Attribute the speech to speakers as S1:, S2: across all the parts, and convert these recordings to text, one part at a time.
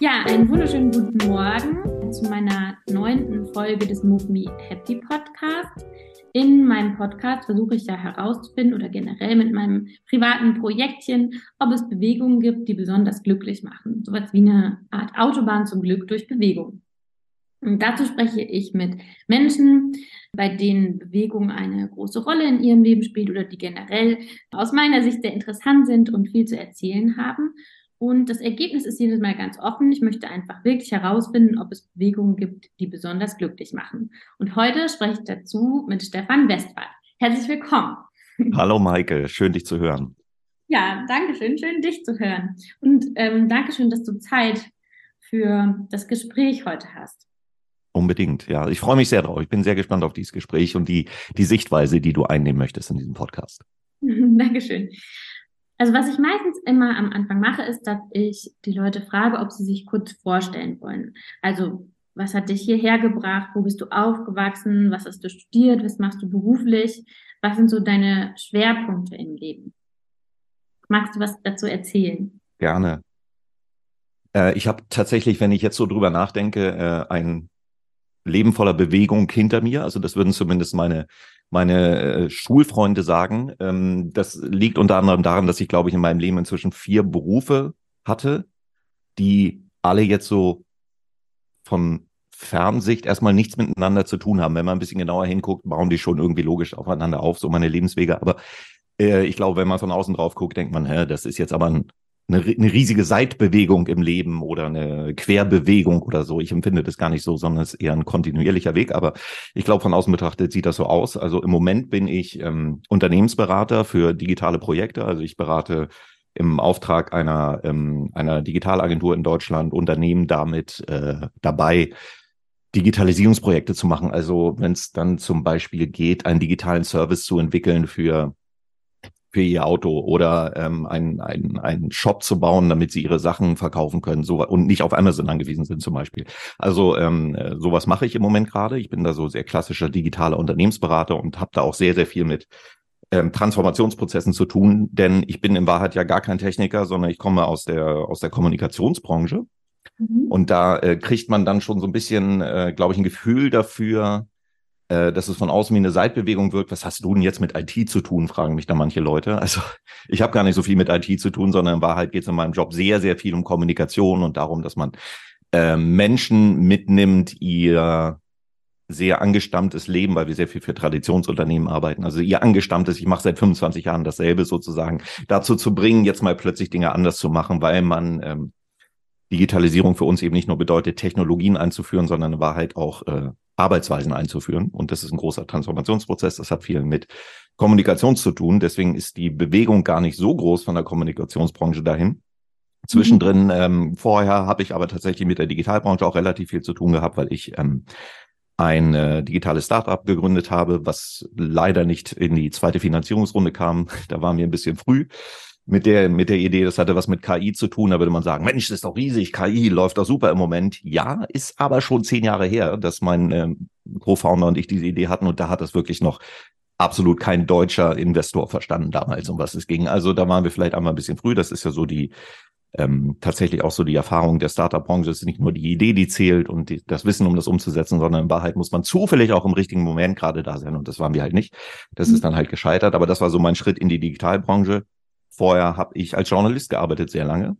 S1: Ja, einen wunderschönen guten Morgen zu meiner neunten Folge des Move Me Happy Podcast. In meinem Podcast versuche ich ja herauszufinden oder generell mit meinem privaten Projektchen, ob es Bewegungen gibt, die besonders glücklich machen. Sowas wie eine Art Autobahn zum Glück durch Bewegung. Und dazu spreche ich mit Menschen, bei denen Bewegung eine große Rolle in ihrem Leben spielt oder die generell aus meiner Sicht sehr interessant sind und viel zu erzählen haben. Und das Ergebnis ist jedes Mal ganz offen. Ich möchte einfach wirklich herausfinden, ob es Bewegungen gibt, die besonders glücklich machen. Und heute spreche ich dazu mit Stefan Westphal. Herzlich willkommen.
S2: Hallo Maike, schön dich zu hören.
S1: Ja, danke schön, schön dich zu hören. Und ähm, danke schön, dass du Zeit für das Gespräch heute hast.
S2: Unbedingt, ja. Ich freue mich sehr drauf. Ich bin sehr gespannt auf dieses Gespräch und die, die Sichtweise, die du einnehmen möchtest in diesem Podcast.
S1: Dankeschön. Also was ich meistens immer am Anfang mache, ist, dass ich die Leute frage, ob sie sich kurz vorstellen wollen. Also was hat dich hierher gebracht? Wo bist du aufgewachsen? Was hast du studiert? Was machst du beruflich? Was sind so deine Schwerpunkte im Leben? Magst du was dazu erzählen?
S2: Gerne. Äh, ich habe tatsächlich, wenn ich jetzt so drüber nachdenke, äh, ein Leben voller Bewegung hinter mir. Also das würden zumindest meine, meine äh, Schulfreunde sagen. Ähm, das liegt unter anderem daran, dass ich, glaube ich, in meinem Leben inzwischen vier Berufe hatte, die alle jetzt so von Fernsicht erstmal nichts miteinander zu tun haben. Wenn man ein bisschen genauer hinguckt, bauen die schon irgendwie logisch aufeinander auf, so meine Lebenswege. Aber äh, ich glaube, wenn man von außen drauf guckt, denkt man, hä, das ist jetzt aber ein eine, eine riesige Seitbewegung im Leben oder eine Querbewegung oder so. Ich empfinde das gar nicht so, sondern es ist eher ein kontinuierlicher Weg. Aber ich glaube, von außen betrachtet sieht das so aus. Also im Moment bin ich ähm, Unternehmensberater für digitale Projekte. Also ich berate im Auftrag einer, ähm, einer Digitalagentur in Deutschland Unternehmen damit äh, dabei, Digitalisierungsprojekte zu machen. Also wenn es dann zum Beispiel geht, einen digitalen Service zu entwickeln für für ihr Auto oder ähm, einen, einen, einen Shop zu bauen, damit sie ihre Sachen verkaufen können so, und nicht auf Amazon angewiesen sind zum Beispiel. Also ähm, äh, sowas mache ich im Moment gerade. Ich bin da so sehr klassischer digitaler Unternehmensberater und habe da auch sehr, sehr viel mit ähm, Transformationsprozessen zu tun, denn ich bin in Wahrheit ja gar kein Techniker, sondern ich komme aus der aus der Kommunikationsbranche. Mhm. Und da äh, kriegt man dann schon so ein bisschen, äh, glaube ich, ein Gefühl dafür, äh, dass es von außen wie eine Seitbewegung wirkt. Was hast du denn jetzt mit IT zu tun, fragen mich da manche Leute. Also ich habe gar nicht so viel mit IT zu tun, sondern in Wahrheit geht es in meinem Job sehr, sehr viel um Kommunikation und darum, dass man äh, Menschen mitnimmt, ihr sehr angestammtes Leben, weil wir sehr viel für Traditionsunternehmen arbeiten. Also ihr angestammtes, ich mache seit 25 Jahren dasselbe sozusagen, dazu zu bringen, jetzt mal plötzlich Dinge anders zu machen, weil man ähm, Digitalisierung für uns eben nicht nur bedeutet, Technologien einzuführen, sondern in Wahrheit auch äh, Arbeitsweisen einzuführen. Und das ist ein großer Transformationsprozess. Das hat viel mit Kommunikation zu tun. Deswegen ist die Bewegung gar nicht so groß von der Kommunikationsbranche dahin. Zwischendrin, mhm. ähm, vorher habe ich aber tatsächlich mit der Digitalbranche auch relativ viel zu tun gehabt, weil ich ähm, ein äh, digitales Startup gegründet habe, was leider nicht in die zweite Finanzierungsrunde kam. Da war mir ein bisschen früh mit der, mit der Idee, das hatte was mit KI zu tun, da würde man sagen, Mensch, das ist doch riesig, KI läuft doch super im Moment. Ja, ist aber schon zehn Jahre her, dass mein ähm, Co-Founder und ich diese Idee hatten und da hat das wirklich noch absolut kein deutscher Investor verstanden damals, um was es ging. Also da waren wir vielleicht einmal ein bisschen früh. Das ist ja so die ähm, tatsächlich auch so die Erfahrung der Startup-Branche. Es ist nicht nur die Idee, die zählt und die, das Wissen, um das umzusetzen, sondern in Wahrheit muss man zufällig auch im richtigen Moment gerade da sein. Und das waren wir halt nicht. Das mhm. ist dann halt gescheitert. Aber das war so mein Schritt in die Digitalbranche. Vorher habe ich als Journalist gearbeitet, sehr lange.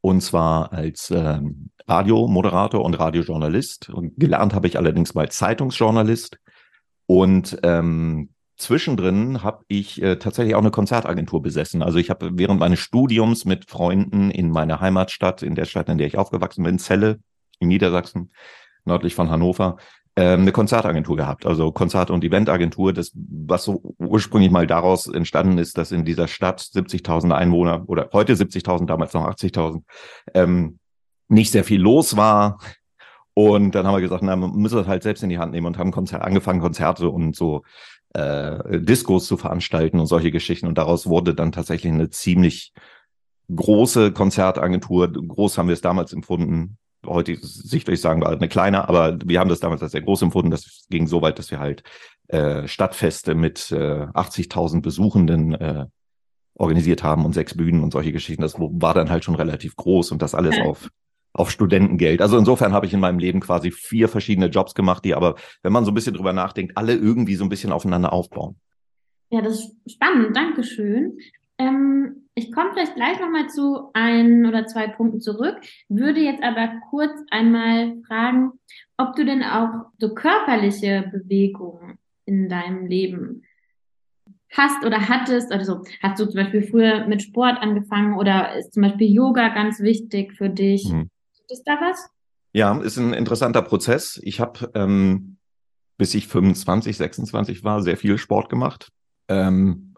S2: Und zwar als ähm, Radiomoderator und Radiojournalist. Und gelernt habe ich allerdings mal Zeitungsjournalist. Und ähm, zwischendrin habe ich äh, tatsächlich auch eine Konzertagentur besessen. Also ich habe während meines Studiums mit Freunden in meiner Heimatstadt, in der Stadt, in der ich aufgewachsen bin, Celle in Niedersachsen, nördlich von Hannover, ähm, eine Konzertagentur gehabt, also Konzert- und Eventagentur, das, was so ursprünglich mal daraus entstanden ist, dass in dieser Stadt 70.000 Einwohner oder heute 70.000, damals noch 80.000, ähm, nicht sehr viel los war. Und dann haben wir gesagt, na, man müssen das halt selbst in die Hand nehmen und haben Konzer angefangen, Konzerte und so äh, Diskos zu veranstalten und solche Geschichten. Und daraus wurde dann tatsächlich eine ziemlich große Konzertagentur. Groß haben wir es damals empfunden heute Sicht würde ich sagen, war eine kleine, aber wir haben das damals als sehr groß empfunden. Das ging so weit, dass wir halt äh, Stadtfeste mit äh, 80.000 Besuchenden äh, organisiert haben und sechs Bühnen und solche Geschichten. Das war dann halt schon relativ groß und das alles auf auf Studentengeld. Also insofern habe ich in meinem Leben quasi vier verschiedene Jobs gemacht, die aber, wenn man so ein bisschen drüber nachdenkt, alle irgendwie so ein bisschen aufeinander aufbauen.
S1: Ja, das ist spannend. Dankeschön. Ähm, ich komme vielleicht gleich nochmal zu ein oder zwei Punkten zurück, würde jetzt aber kurz einmal fragen, ob du denn auch so körperliche Bewegungen in deinem Leben hast oder hattest oder so. Hast du zum Beispiel früher mit Sport angefangen oder ist zum Beispiel Yoga ganz wichtig für dich? Mhm. Gibt es da was?
S2: Ja, ist ein interessanter Prozess. Ich habe, ähm, bis ich 25, 26 war, sehr viel Sport gemacht. Ähm,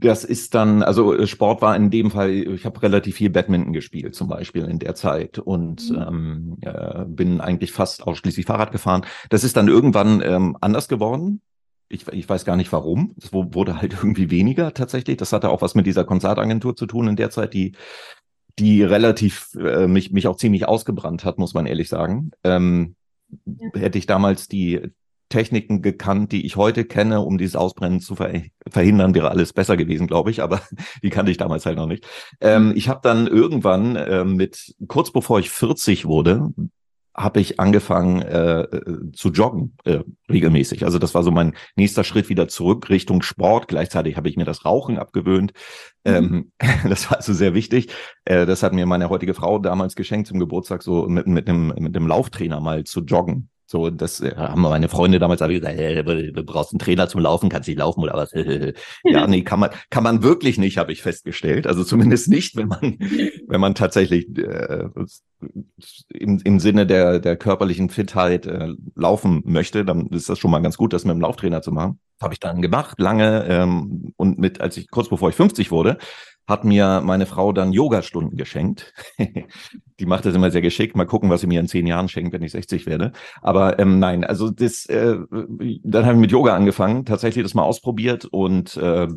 S2: das ist dann, also äh, Sport war in dem Fall, ich habe relativ viel Badminton gespielt zum Beispiel in der Zeit und mhm. ähm, äh, bin eigentlich fast ausschließlich Fahrrad gefahren. Das ist dann irgendwann ähm, anders geworden. Ich, ich weiß gar nicht warum. Es wurde halt irgendwie weniger tatsächlich. Das hatte auch was mit dieser Konzertagentur zu tun in der Zeit, die die relativ äh, mich mich auch ziemlich ausgebrannt hat, muss man ehrlich sagen. Ähm, ja. Hätte ich damals die Techniken gekannt, die ich heute kenne, um dieses Ausbrennen zu ver verhindern, wäre alles besser gewesen, glaube ich, aber die kannte ich damals halt noch nicht. Ähm, mhm. ich habe dann irgendwann äh, mit, kurz bevor ich 40 wurde, habe ich angefangen äh, äh, zu joggen äh, regelmäßig. Also das war so mein nächster Schritt wieder zurück Richtung Sport. Gleichzeitig habe ich mir das Rauchen abgewöhnt. Mhm. Ähm, das war also sehr wichtig. Äh, das hat mir meine heutige Frau damals geschenkt zum Geburtstag, so mit, mit, einem, mit einem Lauftrainer mal zu joggen. So, das äh, haben meine Freunde damals alle gesagt, hey, du brauchst einen Trainer zum Laufen, kannst nicht laufen oder was. ja, nee, kann man, kann man wirklich nicht, habe ich festgestellt. Also zumindest nicht, wenn man, wenn man tatsächlich äh, im, im Sinne der, der körperlichen Fitheit äh, laufen möchte, dann ist das schon mal ganz gut, das mit dem Lauftrainer zu machen. Habe ich dann gemacht, lange, ähm, und mit, als ich kurz bevor ich 50 wurde, hat mir meine Frau dann Yogastunden geschenkt. die macht das immer sehr geschickt. Mal gucken, was sie mir in zehn Jahren schenkt, wenn ich 60 werde. Aber ähm, nein, also das, äh, dann habe ich mit Yoga angefangen, tatsächlich das mal ausprobiert und äh,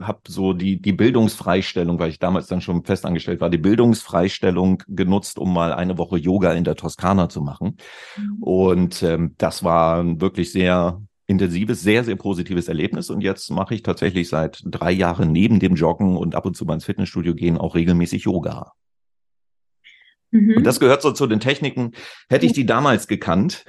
S2: habe so die die Bildungsfreistellung, weil ich damals dann schon festangestellt war, die Bildungsfreistellung genutzt, um mal eine Woche Yoga in der Toskana zu machen. Mhm. Und ähm, das war wirklich sehr intensives, sehr, sehr positives Erlebnis. Und jetzt mache ich tatsächlich seit drei Jahren neben dem Joggen und ab und zu mal ins Fitnessstudio gehen auch regelmäßig Yoga. Mhm. Und das gehört so zu den Techniken. Hätte ich die damals gekannt,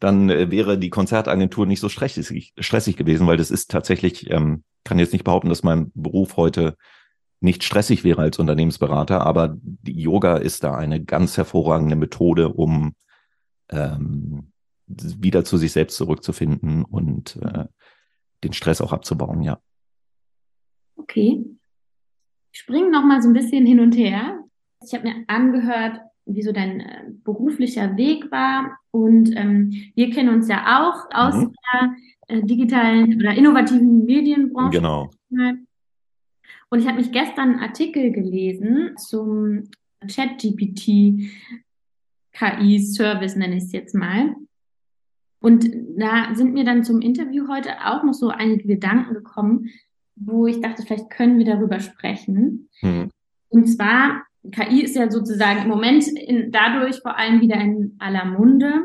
S2: dann äh, wäre die Konzertagentur nicht so stressig, stressig gewesen, weil das ist tatsächlich, ähm, kann jetzt nicht behaupten, dass mein Beruf heute nicht stressig wäre als Unternehmensberater, aber die Yoga ist da eine ganz hervorragende Methode, um ähm, wieder zu sich selbst zurückzufinden und äh, den Stress auch abzubauen, ja.
S1: Okay. Ich springe noch mal so ein bisschen hin und her. Ich habe mir angehört, wie so dein äh, beruflicher Weg war. Und ähm, wir kennen uns ja auch aus mhm. der äh, digitalen oder innovativen Medienbranche.
S2: Genau.
S1: Und ich habe mich gestern einen Artikel gelesen zum ChatGPT KI-Service, nenne ich es jetzt mal. Und da sind mir dann zum Interview heute auch noch so einige Gedanken gekommen, wo ich dachte, vielleicht können wir darüber sprechen. Mhm. Und zwar, KI ist ja sozusagen im Moment in, dadurch vor allem wieder in aller Munde.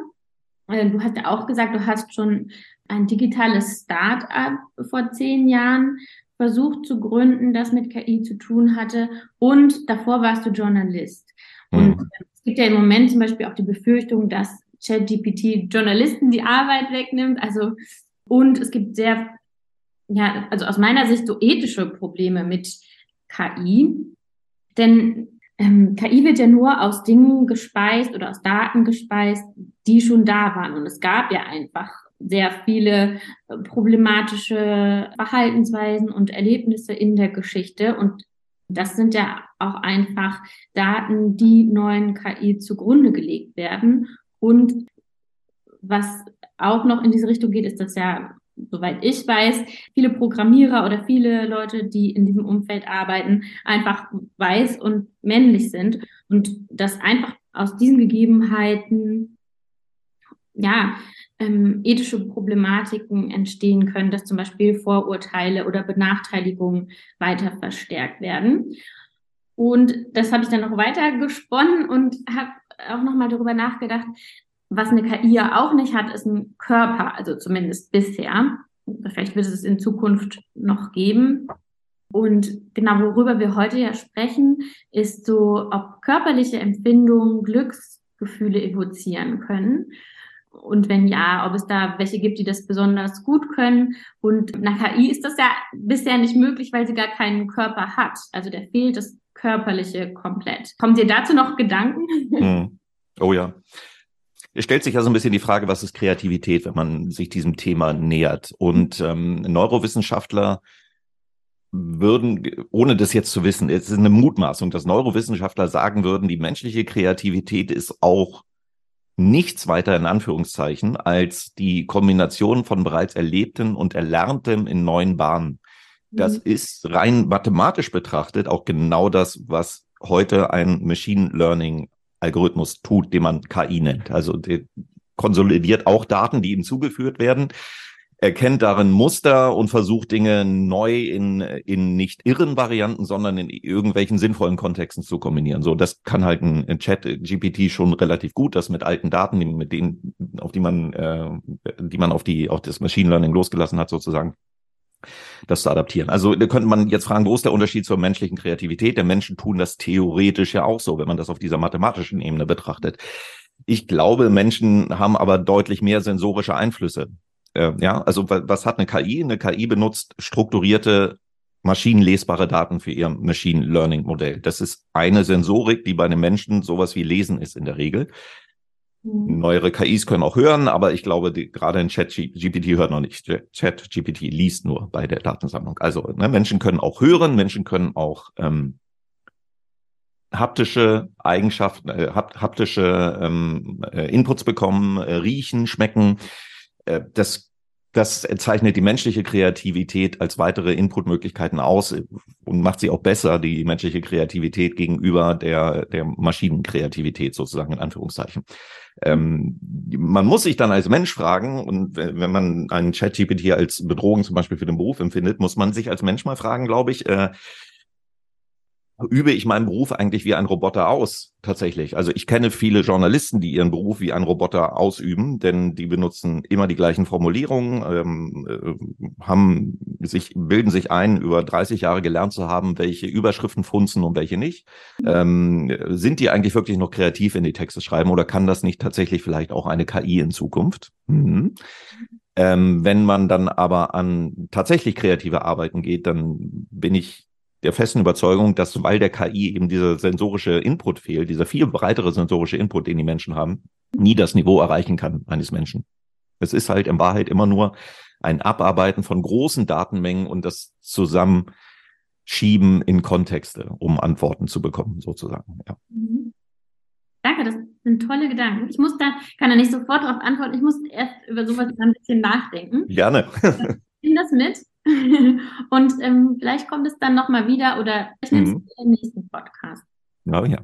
S1: Äh, du hast ja auch gesagt, du hast schon ein digitales Start-up vor zehn Jahren versucht zu gründen, das mit KI zu tun hatte. Und davor warst du Journalist. Mhm. Und es gibt ja im Moment zum Beispiel auch die Befürchtung, dass ChatGPT Journalisten die Arbeit wegnimmt. Also, und es gibt sehr, ja, also aus meiner Sicht so ethische Probleme mit KI. Denn ähm, KI wird ja nur aus Dingen gespeist oder aus Daten gespeist, die schon da waren. Und es gab ja einfach sehr viele äh, problematische Verhaltensweisen und Erlebnisse in der Geschichte. Und das sind ja auch einfach Daten, die neuen KI zugrunde gelegt werden. Und was auch noch in diese Richtung geht, ist, dass ja, soweit ich weiß, viele Programmierer oder viele Leute, die in diesem Umfeld arbeiten, einfach weiß und männlich sind und dass einfach aus diesen Gegebenheiten ja ähm, ethische Problematiken entstehen können, dass zum Beispiel Vorurteile oder Benachteiligungen weiter verstärkt werden. Und das habe ich dann noch weiter gesponnen und habe auch nochmal darüber nachgedacht, was eine KI ja auch nicht hat, ist ein Körper, also zumindest bisher. vielleicht wird es in Zukunft noch geben. Und genau, worüber wir heute ja sprechen, ist so, ob körperliche Empfindungen Glücksgefühle evozieren können. Und wenn ja, ob es da welche gibt, die das besonders gut können. Und nach KI ist das ja bisher nicht möglich, weil sie gar keinen Körper hat. Also der fehlt das Körperliche komplett. Kommt dir dazu noch Gedanken?
S2: Hm. Oh ja. Es stellt sich ja so ein bisschen die Frage, was ist Kreativität, wenn man sich diesem Thema nähert. Und ähm, Neurowissenschaftler würden, ohne das jetzt zu wissen, es ist eine Mutmaßung, dass Neurowissenschaftler sagen würden, die menschliche Kreativität ist auch nichts weiter in Anführungszeichen als die Kombination von bereits Erlebtem und Erlerntem in neuen Bahnen. Das mhm. ist rein mathematisch betrachtet auch genau das, was heute ein Machine Learning Algorithmus tut, den man KI nennt. Also konsolidiert auch Daten, die ihm zugeführt werden erkennt darin Muster und versucht Dinge neu in, in nicht irren Varianten, sondern in irgendwelchen sinnvollen Kontexten zu kombinieren. So, das kann halt ein Chat-GPT schon relativ gut, das mit alten Daten, mit denen, auf die man, äh, die man auf die, auf das Machine Learning losgelassen hat, sozusagen, das zu adaptieren. Also da könnte man jetzt fragen, wo ist der Unterschied zur menschlichen Kreativität? Der Menschen tun das theoretisch ja auch so, wenn man das auf dieser mathematischen Ebene betrachtet. Ich glaube, Menschen haben aber deutlich mehr sensorische Einflüsse äh, ja, also was hat eine KI? Eine KI benutzt strukturierte maschinenlesbare Daten für ihr Machine Learning Modell. Das ist eine Sensorik, die bei einem Menschen sowas wie Lesen ist in der Regel. Mhm. Neuere KIs können auch hören, aber ich glaube, die, gerade ein Chat GPT hört noch nicht. Chat GPT liest nur bei der Datensammlung. Also ne, Menschen können auch hören, Menschen können auch ähm, haptische Eigenschaften, äh, haptische ähm, äh, Inputs bekommen, äh, riechen, schmecken. Äh, das, das zeichnet die menschliche Kreativität als weitere Inputmöglichkeiten aus und macht sie auch besser, die menschliche Kreativität gegenüber der, der Maschinenkreativität sozusagen in Anführungszeichen. Ähm, man muss sich dann als Mensch fragen, und wenn man einen Chat-GPT als Bedrohung zum Beispiel für den Beruf empfindet, muss man sich als Mensch mal fragen, glaube ich, äh, übe ich meinen Beruf eigentlich wie ein Roboter aus, tatsächlich. Also ich kenne viele Journalisten, die ihren Beruf wie ein Roboter ausüben, denn die benutzen immer die gleichen Formulierungen, ähm, äh, haben sich, bilden sich ein, über 30 Jahre gelernt zu haben, welche Überschriften funzen und welche nicht. Ähm, sind die eigentlich wirklich noch kreativ in die Texte schreiben oder kann das nicht tatsächlich vielleicht auch eine KI in Zukunft? Mhm. Ähm, wenn man dann aber an tatsächlich kreative Arbeiten geht, dann bin ich der festen Überzeugung, dass weil der KI eben dieser sensorische Input fehlt, dieser viel breitere sensorische Input, den die Menschen haben, nie das Niveau erreichen kann eines Menschen. Es ist halt in Wahrheit immer nur ein Abarbeiten von großen Datenmengen und das Zusammenschieben in Kontexte, um Antworten zu bekommen, sozusagen. Ja.
S1: Mhm. Danke, das sind tolle Gedanken. Ich muss da, kann da nicht sofort darauf antworten, ich muss erst über sowas ein bisschen nachdenken.
S2: Gerne.
S1: Ich nehme das mit und ähm, vielleicht kommt es dann nochmal wieder oder ich nehme mhm. es im nächsten Podcast.
S2: Oh ja.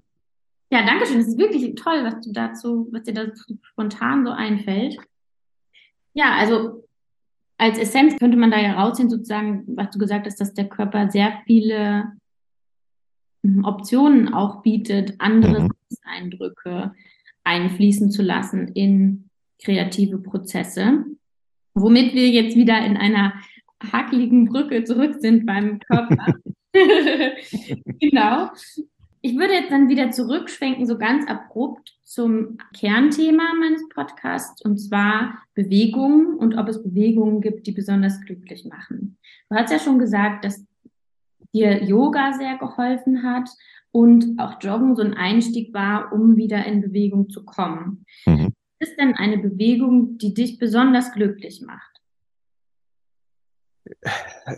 S1: Ja, danke schön. Es ist wirklich toll, was du dazu, was dir da spontan so einfällt. Ja, also als Essenz könnte man da ja rausziehen, sozusagen, was du gesagt hast, dass der Körper sehr viele hm, Optionen auch bietet, andere mhm. Eindrücke einfließen zu lassen in kreative Prozesse. Womit wir jetzt wieder in einer hakeligen Brücke zurück sind beim Körper. genau. Ich würde jetzt dann wieder zurückschwenken, so ganz abrupt zum Kernthema meines Podcasts, und zwar Bewegungen und ob es Bewegungen gibt, die besonders glücklich machen. Du hast ja schon gesagt, dass dir Yoga sehr geholfen hat und auch Joggen so ein Einstieg war, um wieder in Bewegung zu kommen. Mhm. Was ist denn eine Bewegung, die dich besonders glücklich macht?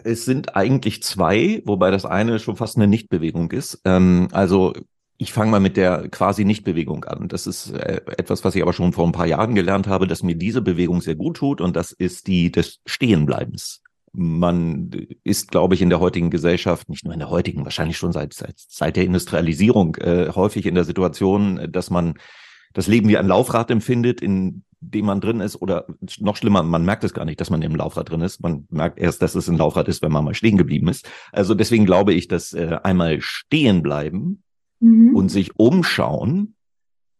S2: Es sind eigentlich zwei, wobei das eine schon fast eine Nichtbewegung ist. Ähm, also ich fange mal mit der quasi Nichtbewegung an. Das ist äh, etwas, was ich aber schon vor ein paar Jahren gelernt habe, dass mir diese Bewegung sehr gut tut und das ist die des Stehenbleibens. Man ist, glaube ich, in der heutigen Gesellschaft, nicht nur in der heutigen, wahrscheinlich schon seit, seit, seit der Industrialisierung, äh, häufig in der Situation, dass man das Leben wie ein Laufrad empfindet, in dem man drin ist, oder noch schlimmer, man merkt es gar nicht, dass man im Laufrad drin ist. Man merkt erst, dass es ein Laufrad ist, wenn man mal stehen geblieben ist. Also deswegen glaube ich, dass äh, einmal stehen bleiben mhm. und sich umschauen,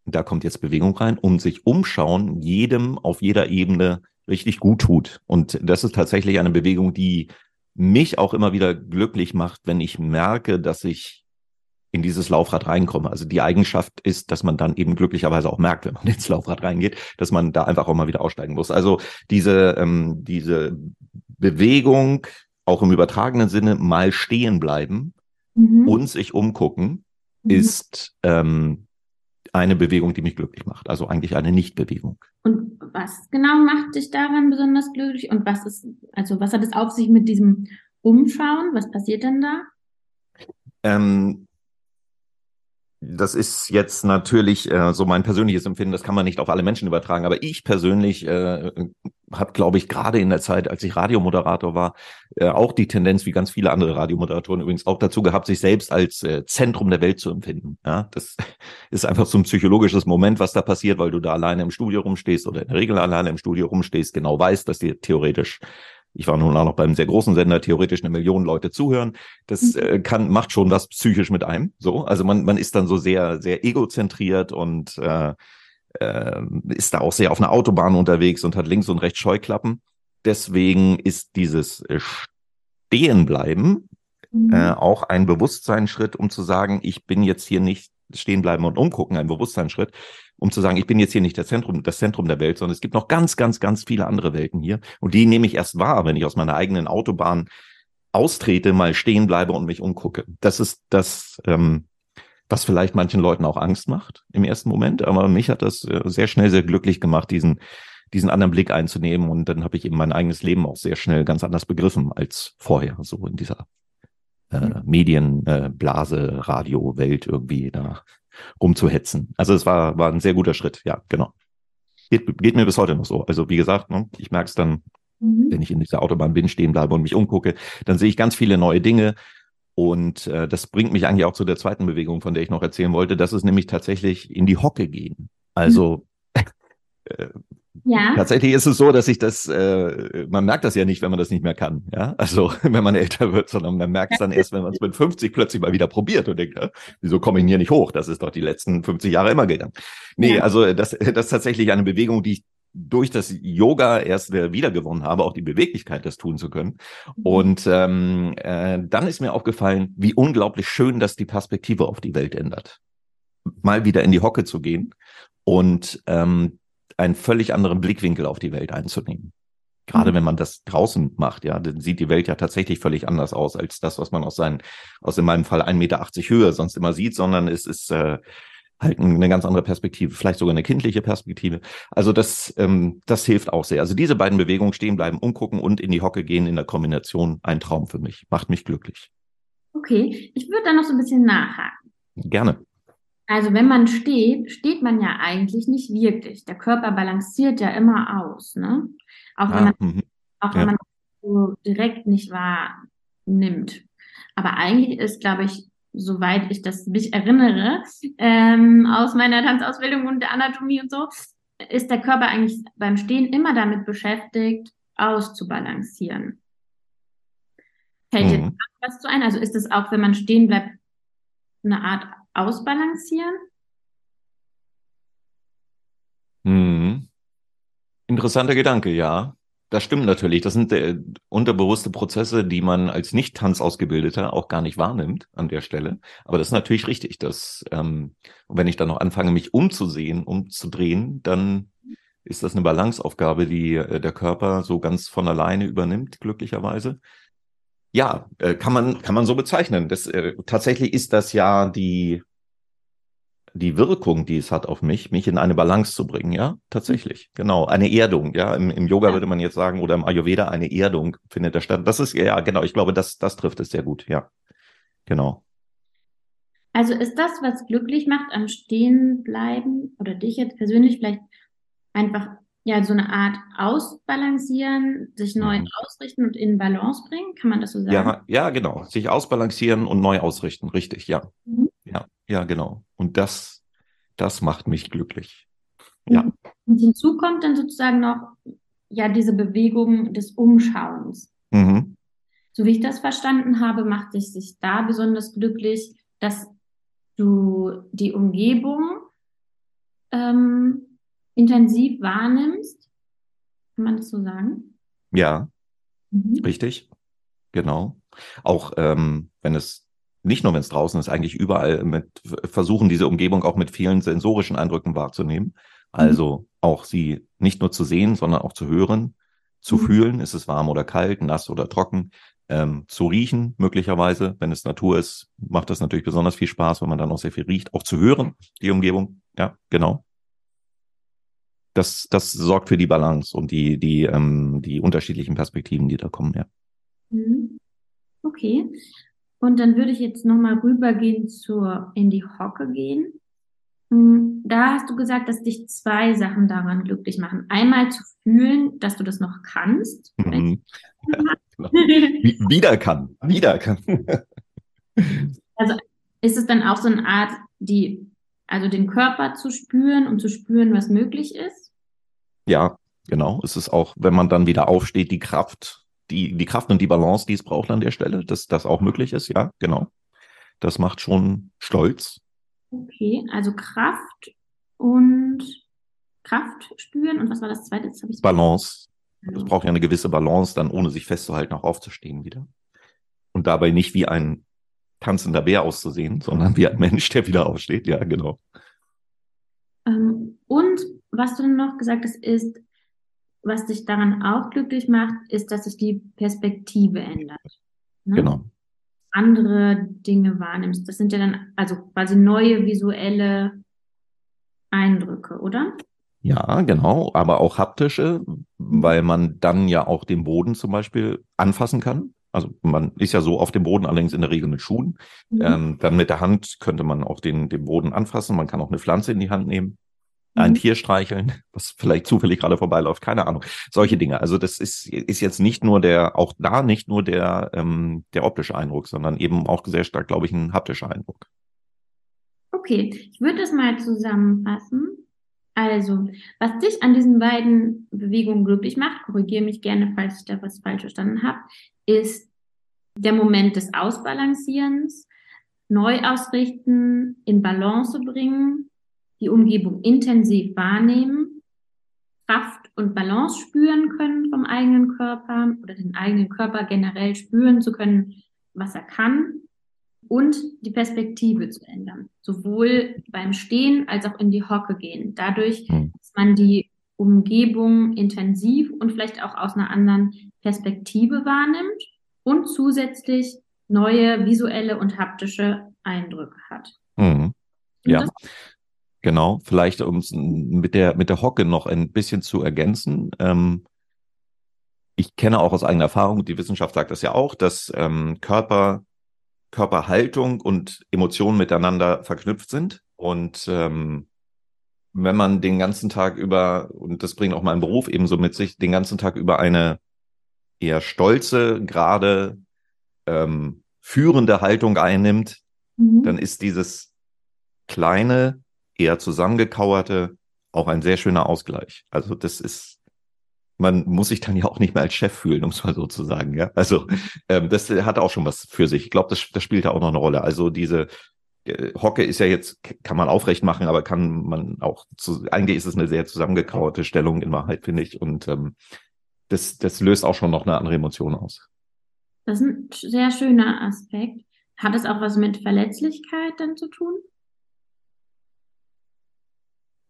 S2: da kommt jetzt Bewegung rein, und sich umschauen, jedem auf jeder Ebene richtig gut tut. Und das ist tatsächlich eine Bewegung, die mich auch immer wieder glücklich macht, wenn ich merke, dass ich in dieses Laufrad reinkomme. Also die Eigenschaft ist, dass man dann eben glücklicherweise auch merkt, wenn man ins Laufrad reingeht, dass man da einfach auch mal wieder aussteigen muss. Also diese, ähm, diese Bewegung, auch im übertragenen Sinne, mal stehen bleiben mhm. und sich umgucken, mhm. ist ähm, eine Bewegung, die mich glücklich macht. Also eigentlich eine Nichtbewegung.
S1: Und was genau macht dich daran besonders glücklich? Und was ist, also was hat es auf sich mit diesem Umschauen? Was passiert denn da?
S2: Ähm, das ist jetzt natürlich äh, so mein persönliches Empfinden, das kann man nicht auf alle Menschen übertragen, aber ich persönlich äh, habe, glaube ich, gerade in der Zeit, als ich Radiomoderator war, äh, auch die Tendenz, wie ganz viele andere Radiomoderatoren übrigens auch dazu gehabt, sich selbst als äh, Zentrum der Welt zu empfinden. Ja, das ist einfach so ein psychologisches Moment, was da passiert, weil du da alleine im Studio rumstehst oder in der Regel alleine im Studio rumstehst, genau weißt, dass dir theoretisch ich war nun auch noch beim sehr großen Sender, theoretisch eine Million Leute zuhören. Das mhm. äh, kann, macht schon was psychisch mit einem. So, also man, man ist dann so sehr, sehr egozentriert und äh, äh, ist da auch sehr auf einer Autobahn unterwegs und hat links und rechts Scheuklappen. Deswegen ist dieses äh, Stehenbleiben mhm. äh, auch ein Bewusstseinsschritt, um zu sagen, ich bin jetzt hier nicht stehen bleiben und umgucken, ein Bewusstseinsschritt, um zu sagen, ich bin jetzt hier nicht das Zentrum, das Zentrum der Welt, sondern es gibt noch ganz, ganz, ganz viele andere Welten hier. Und die nehme ich erst wahr, wenn ich aus meiner eigenen Autobahn austrete, mal stehen bleibe und mich umgucke. Das ist das, ähm, was vielleicht manchen Leuten auch Angst macht im ersten Moment. Aber mich hat das äh, sehr schnell sehr glücklich gemacht, diesen, diesen anderen Blick einzunehmen. Und dann habe ich eben mein eigenes Leben auch sehr schnell ganz anders begriffen als vorher, so in dieser äh, Medienblase, äh, Radio, Welt irgendwie da rumzuhetzen. Also es war, war ein sehr guter Schritt, ja, genau. Geht, geht mir bis heute noch so. Also wie gesagt, ne, ich merke es dann, mhm. wenn ich in dieser Autobahn bin, stehen bleibe und mich umgucke, dann sehe ich ganz viele neue Dinge. Und äh, das bringt mich eigentlich auch zu der zweiten Bewegung, von der ich noch erzählen wollte. Das ist nämlich tatsächlich in die Hocke gehen. Also mhm. äh, ja. Tatsächlich ist es so, dass ich das, äh, man merkt das ja nicht, wenn man das nicht mehr kann. Ja, also wenn man älter wird, sondern man merkt es dann erst, wenn man es mit 50 plötzlich mal wieder probiert und denkt, ja, wieso komme ich hier nicht hoch? Das ist doch die letzten 50 Jahre immer gegangen. Nee, ja. also das, das ist tatsächlich eine Bewegung, die ich durch das Yoga erst wiedergewonnen habe, auch die Beweglichkeit, das tun zu können. Mhm. Und ähm, äh, dann ist mir aufgefallen, wie unglaublich schön das die Perspektive auf die Welt ändert. Mal wieder in die Hocke zu gehen und ähm, einen völlig anderen Blickwinkel auf die Welt einzunehmen. Gerade mhm. wenn man das draußen macht, ja, dann sieht die Welt ja tatsächlich völlig anders aus als das, was man aus seinen, aus in meinem Fall 1,80 Meter Höhe sonst immer sieht, sondern es ist äh, halt eine ganz andere Perspektive, vielleicht sogar eine kindliche Perspektive. Also das, ähm, das hilft auch sehr. Also diese beiden Bewegungen stehen bleiben, umgucken und in die Hocke gehen in der Kombination, ein Traum für mich, macht mich glücklich.
S1: Okay, ich würde da noch so ein bisschen nachhaken.
S2: Gerne.
S1: Also wenn man steht, steht man ja eigentlich nicht wirklich. Der Körper balanciert ja immer aus, ne? Auch wenn ah, man, auch wenn ja. man so direkt nicht wahrnimmt. Aber eigentlich ist, glaube ich, soweit ich das mich erinnere, ähm, aus meiner Tanzausbildung und der Anatomie und so, ist der Körper eigentlich beim Stehen immer damit beschäftigt, auszubalancieren. Fällt mhm. dir was zu ein? Also ist es auch, wenn man stehen bleibt, eine Art ausbalancieren?
S2: Hm. Interessanter Gedanke, ja. Das stimmt natürlich. Das sind äh, unterbewusste Prozesse, die man als Nicht-Tanzausgebildeter auch gar nicht wahrnimmt an der Stelle. Aber das ist natürlich richtig, dass ähm, wenn ich dann noch anfange, mich umzusehen, umzudrehen, dann ist das eine Balanceaufgabe, die äh, der Körper so ganz von alleine übernimmt, glücklicherweise. Ja, äh, kann man kann man so bezeichnen. Das äh, tatsächlich ist das ja die die Wirkung, die es hat auf mich, mich in eine Balance zu bringen, ja, tatsächlich, genau, eine Erdung, ja, im, im Yoga ja. würde man jetzt sagen oder im Ayurveda eine Erdung findet da statt. Das ist ja genau, ich glaube, das das trifft es sehr gut, ja, genau.
S1: Also ist das, was glücklich macht am Stehenbleiben oder dich jetzt persönlich vielleicht einfach ja, so eine Art ausbalancieren, sich neu mhm. ausrichten und in Balance bringen, kann man das so sagen?
S2: Ja, ja, genau. Sich ausbalancieren und neu ausrichten, richtig, ja. Mhm. Ja, ja, genau. Und das, das macht mich glücklich. Ja.
S1: Und hinzu kommt dann sozusagen noch ja diese Bewegung des Umschauens. Mhm. So wie ich das verstanden habe, macht es sich da besonders glücklich, dass du die Umgebung ähm, intensiv wahrnimmst Kann man das so sagen?
S2: Ja, mhm. richtig. Genau. Auch ähm, wenn es nicht nur wenn es draußen ist, eigentlich überall mit versuchen, diese Umgebung auch mit vielen sensorischen Eindrücken wahrzunehmen. Mhm. Also mhm. auch sie nicht nur zu sehen, sondern auch zu hören, zu mhm. fühlen, ist es warm oder kalt, nass oder trocken, ähm, zu riechen möglicherweise, wenn es Natur ist, macht das natürlich besonders viel Spaß, wenn man dann auch sehr viel riecht, auch zu hören, die Umgebung. Ja, genau. Das, das sorgt für die Balance und die, die, ähm, die unterschiedlichen Perspektiven, die da kommen, ja.
S1: Mhm. Okay. Und dann würde ich jetzt nochmal rübergehen zur, in die Hocke gehen. Hm, da hast du gesagt, dass dich zwei Sachen daran glücklich machen. Einmal zu fühlen, dass du das noch kannst. Mhm.
S2: Ja, genau. wieder kann, wieder kann.
S1: also ist es dann auch so eine Art, die, also den Körper zu spüren und zu spüren, was möglich ist?
S2: Ja, genau. Es ist auch, wenn man dann wieder aufsteht, die Kraft die, die Kraft und die Balance, die es braucht an der Stelle, dass das auch möglich ist, ja, genau. Das macht schon stolz.
S1: Okay, also Kraft und Kraft spüren und was war das zweite? Das
S2: Balance. Es braucht ja eine gewisse Balance, dann ohne sich festzuhalten, auch aufzustehen wieder. Und dabei nicht wie ein tanzender Bär auszusehen, sondern wie ein Mensch, der wieder aufsteht. Ja, genau.
S1: Ähm, und was du noch gesagt hast, ist was dich daran auch glücklich macht, ist, dass sich die Perspektive ändert.
S2: Ne? Genau.
S1: Andere Dinge wahrnimmst. Das sind ja dann also quasi neue visuelle Eindrücke, oder?
S2: Ja, genau, aber auch haptische, weil man dann ja auch den Boden zum Beispiel anfassen kann. Also man ist ja so auf dem Boden, allerdings in der Regel mit Schuhen. Mhm. Ähm, dann mit der Hand könnte man auch den, den Boden anfassen. Man kann auch eine Pflanze in die Hand nehmen ein mhm. Tier streicheln, was vielleicht zufällig gerade vorbeiläuft, keine Ahnung. Solche Dinge. Also das ist, ist jetzt nicht nur der, auch da nicht nur der, ähm, der optische Eindruck, sondern eben auch sehr stark, glaube ich, ein haptischer Eindruck.
S1: Okay, ich würde das mal zusammenfassen. Also, was dich an diesen beiden Bewegungen glücklich macht, korrigiere mich gerne, falls ich da was falsch verstanden habe, ist der Moment des Ausbalancierens, neu ausrichten, in Balance bringen, die Umgebung intensiv wahrnehmen, Kraft und Balance spüren können vom eigenen Körper oder den eigenen Körper generell spüren zu können, was er kann und die Perspektive zu ändern, sowohl beim Stehen als auch in die Hocke gehen. Dadurch, hm. dass man die Umgebung intensiv und vielleicht auch aus einer anderen Perspektive wahrnimmt und zusätzlich neue visuelle und haptische Eindrücke hat.
S2: Mhm. Ja, Genau, vielleicht um es mit der, mit der Hocke noch ein bisschen zu ergänzen. Ähm, ich kenne auch aus eigener Erfahrung, die Wissenschaft sagt das ja auch, dass ähm, Körper, Körperhaltung und Emotionen miteinander verknüpft sind. Und ähm, wenn man den ganzen Tag über, und das bringt auch mein Beruf ebenso mit sich, den ganzen Tag über eine eher stolze, gerade ähm, führende Haltung einnimmt, mhm. dann ist dieses kleine, eher zusammengekauerte, auch ein sehr schöner Ausgleich. Also das ist, man muss sich dann ja auch nicht mehr als Chef fühlen, um es mal so zu sagen. Ja? Also ähm, das hat auch schon was für sich. Ich glaube, das, das spielt da auch noch eine Rolle. Also diese äh, Hocke ist ja jetzt, kann man aufrecht machen, aber kann man auch, zu, eigentlich ist es eine sehr zusammengekauerte Stellung in Wahrheit, finde ich. Und ähm, das, das löst auch schon noch eine andere Emotion aus.
S1: Das ist ein sehr schöner Aspekt. Hat es auch was mit Verletzlichkeit dann zu tun?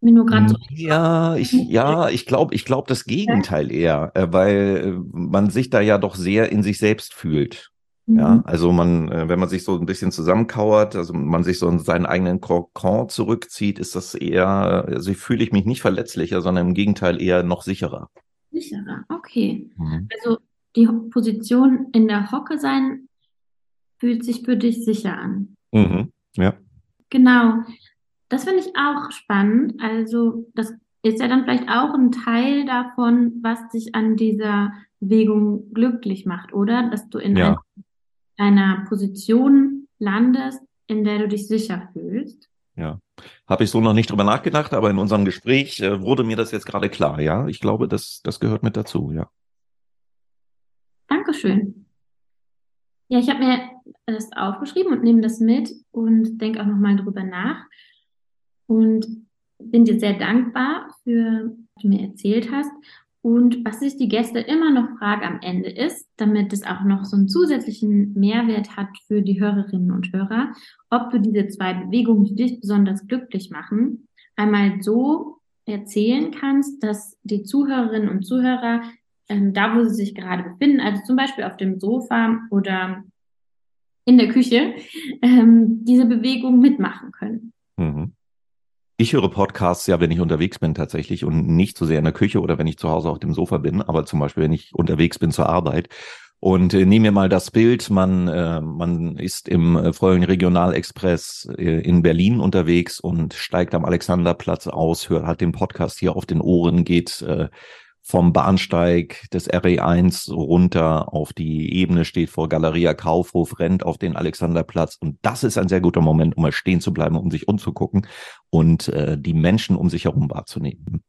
S2: Mir nur gerade so. Ja, ich, ja, ich glaube, ich glaube das Gegenteil eher, äh, weil äh, man sich da ja doch sehr in sich selbst fühlt. Mhm. Ja, also man, äh, wenn man sich so ein bisschen zusammenkauert, also man sich so in seinen eigenen Kokon zurückzieht, ist das eher, also fühle ich mich nicht verletzlicher, sondern im Gegenteil eher noch sicherer.
S1: Sicherer, okay. Mhm. Also die Position in der Hocke sein fühlt sich für dich sicher an.
S2: Mhm. Ja.
S1: Genau. Das finde ich auch spannend. Also das ist ja dann vielleicht auch ein Teil davon, was dich an dieser Bewegung glücklich macht, oder? Dass du in
S2: ja.
S1: einer Position landest, in der du dich sicher fühlst.
S2: Ja, habe ich so noch nicht drüber nachgedacht, aber in unserem Gespräch äh, wurde mir das jetzt gerade klar. Ja, ich glaube, das, das gehört mit dazu. Ja.
S1: Dankeschön. Ja, ich habe mir das aufgeschrieben und nehme das mit und denke auch nochmal drüber nach und bin dir sehr dankbar für, was du mir erzählt hast. Und was sich die Gäste immer noch fragen am Ende ist, damit es auch noch so einen zusätzlichen Mehrwert hat für die Hörerinnen und Hörer, ob du diese zwei Bewegungen, die dich besonders glücklich machen, einmal so erzählen kannst, dass die Zuhörerinnen und Zuhörer ähm, da, wo sie sich gerade befinden, also zum Beispiel auf dem Sofa oder in der Küche, ähm, diese Bewegung mitmachen können. Mhm.
S2: Ich höre Podcasts ja, wenn ich unterwegs bin tatsächlich und nicht so sehr in der Küche oder wenn ich zu Hause auf dem Sofa bin, aber zum Beispiel, wenn ich unterwegs bin zur Arbeit. Und äh, nehmen wir mal das Bild, man, äh, man ist im äh, vollen Regionalexpress äh, in Berlin unterwegs und steigt am Alexanderplatz aus, hört halt den Podcast hier auf den Ohren, geht äh, vom Bahnsteig des RE1 runter auf die Ebene, steht vor Galeria Kaufhof, rennt auf den Alexanderplatz. Und das ist ein sehr guter Moment, um mal stehen zu bleiben, um sich umzugucken und äh, die Menschen um sich herum wahrzunehmen.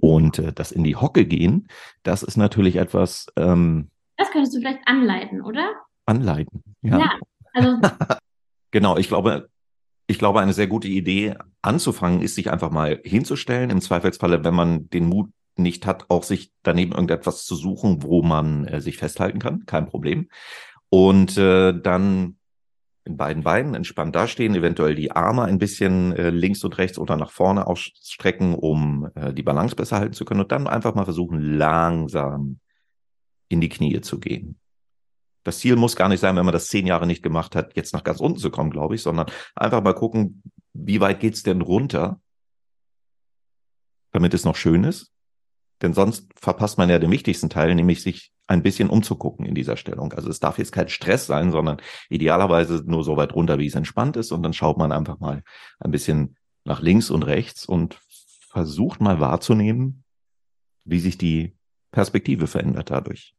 S2: Und äh, das in die Hocke gehen, das ist natürlich etwas. Ähm,
S1: das könntest du vielleicht anleiten, oder?
S2: Anleiten, ja. ja also genau, ich glaube, ich glaube, eine sehr gute Idee anzufangen ist, sich einfach mal hinzustellen. Im Zweifelsfalle, wenn man den Mut nicht hat, auch sich daneben irgendetwas zu suchen, wo man äh, sich festhalten kann, kein Problem. Und äh, dann in beiden Beinen entspannt dastehen, eventuell die Arme ein bisschen äh, links und rechts oder nach vorne ausstrecken, um äh, die Balance besser halten zu können und dann einfach mal versuchen, langsam in die Knie zu gehen. Das Ziel muss gar nicht sein, wenn man das zehn Jahre nicht gemacht hat, jetzt nach ganz unten zu kommen, glaube ich, sondern einfach mal gucken, wie weit geht's denn runter, damit es noch schön ist denn sonst verpasst man ja den wichtigsten Teil, nämlich sich ein bisschen umzugucken in dieser Stellung. Also es darf jetzt kein Stress sein, sondern idealerweise nur so weit runter, wie es entspannt ist. Und dann schaut man einfach mal ein bisschen nach links und rechts und versucht mal wahrzunehmen, wie sich die Perspektive verändert dadurch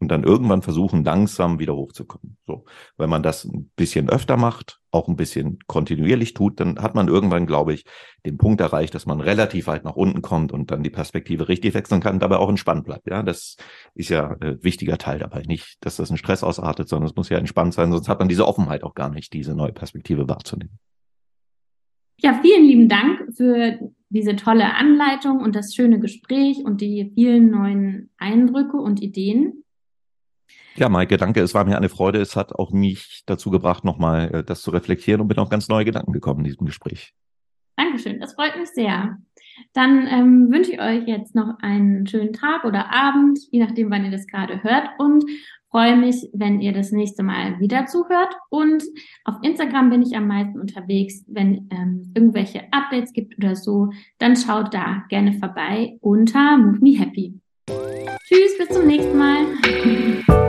S2: und dann irgendwann versuchen, langsam wieder hochzukommen. So, wenn man das ein bisschen öfter macht, auch ein bisschen kontinuierlich tut, dann hat man irgendwann, glaube ich, den Punkt erreicht, dass man relativ weit nach unten kommt und dann die Perspektive richtig wechseln kann, dabei auch entspannt bleibt. Ja, das ist ja ein äh, wichtiger Teil dabei. Nicht, dass das ein Stress ausartet, sondern es muss ja entspannt sein, sonst hat man diese Offenheit auch gar nicht, diese neue Perspektive wahrzunehmen.
S1: Ja, vielen lieben Dank für diese tolle Anleitung und das schöne Gespräch und die vielen neuen Eindrücke und Ideen.
S2: Ja, Maike, danke. Es war mir eine Freude. Es hat auch mich dazu gebracht, nochmal äh, das zu reflektieren und bin auf ganz neue Gedanken gekommen in diesem Gespräch.
S1: Dankeschön, das freut mich sehr. Dann ähm, wünsche ich euch jetzt noch einen schönen Tag oder Abend, je nachdem, wann ihr das gerade hört und freue mich, wenn ihr das nächste Mal wieder zuhört. Und auf Instagram bin ich am meisten unterwegs. Wenn ähm, irgendwelche Updates gibt oder so, dann schaut da gerne vorbei unter Move Me Happy. Tschüss, bis zum nächsten Mal.